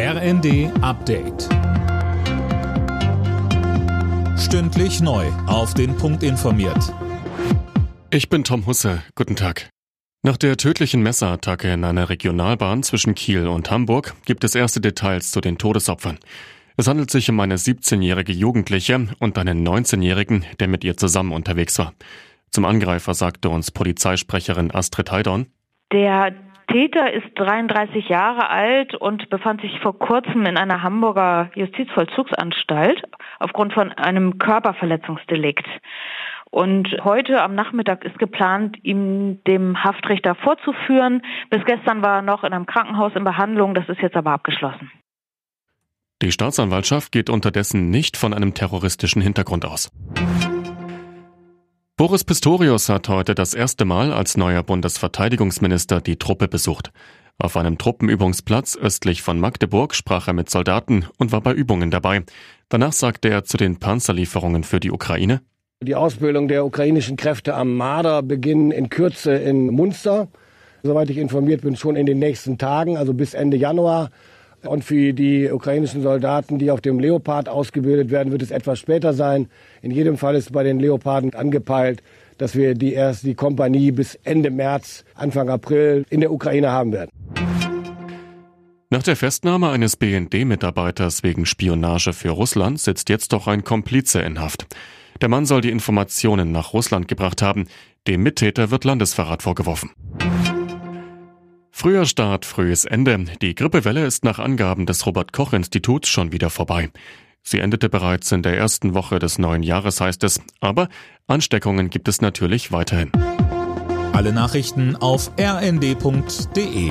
RND Update. Stündlich neu. Auf den Punkt informiert. Ich bin Tom Husse. Guten Tag. Nach der tödlichen Messerattacke in einer Regionalbahn zwischen Kiel und Hamburg gibt es erste Details zu den Todesopfern. Es handelt sich um eine 17-jährige Jugendliche und einen 19-jährigen, der mit ihr zusammen unterwegs war. Zum Angreifer sagte uns Polizeisprecherin Astrid Heidorn. Der Täter ist 33 Jahre alt und befand sich vor kurzem in einer Hamburger Justizvollzugsanstalt aufgrund von einem Körperverletzungsdelikt. Und heute am Nachmittag ist geplant, ihm dem Haftrichter vorzuführen. Bis gestern war er noch in einem Krankenhaus in Behandlung, das ist jetzt aber abgeschlossen. Die Staatsanwaltschaft geht unterdessen nicht von einem terroristischen Hintergrund aus. Boris Pistorius hat heute das erste Mal als neuer Bundesverteidigungsminister die Truppe besucht. Auf einem Truppenübungsplatz östlich von Magdeburg sprach er mit Soldaten und war bei Übungen dabei. Danach sagte er zu den Panzerlieferungen für die Ukraine. Die Ausbildung der ukrainischen Kräfte am Marder beginnen in Kürze in Munster. Soweit ich informiert bin, schon in den nächsten Tagen, also bis Ende Januar. Und für die ukrainischen Soldaten, die auf dem Leopard ausgebildet werden, wird es etwas später sein. In jedem Fall ist bei den Leoparden angepeilt, dass wir die erst die Kompanie bis Ende März, Anfang April in der Ukraine haben werden. Nach der Festnahme eines BND-Mitarbeiters wegen Spionage für Russland sitzt jetzt doch ein Komplize in Haft. Der Mann soll die Informationen nach Russland gebracht haben. Dem Mittäter wird Landesverrat vorgeworfen. Früher Start, frühes Ende. Die Grippewelle ist nach Angaben des Robert Koch Instituts schon wieder vorbei. Sie endete bereits in der ersten Woche des neuen Jahres, heißt es. Aber Ansteckungen gibt es natürlich weiterhin. Alle Nachrichten auf rnd.de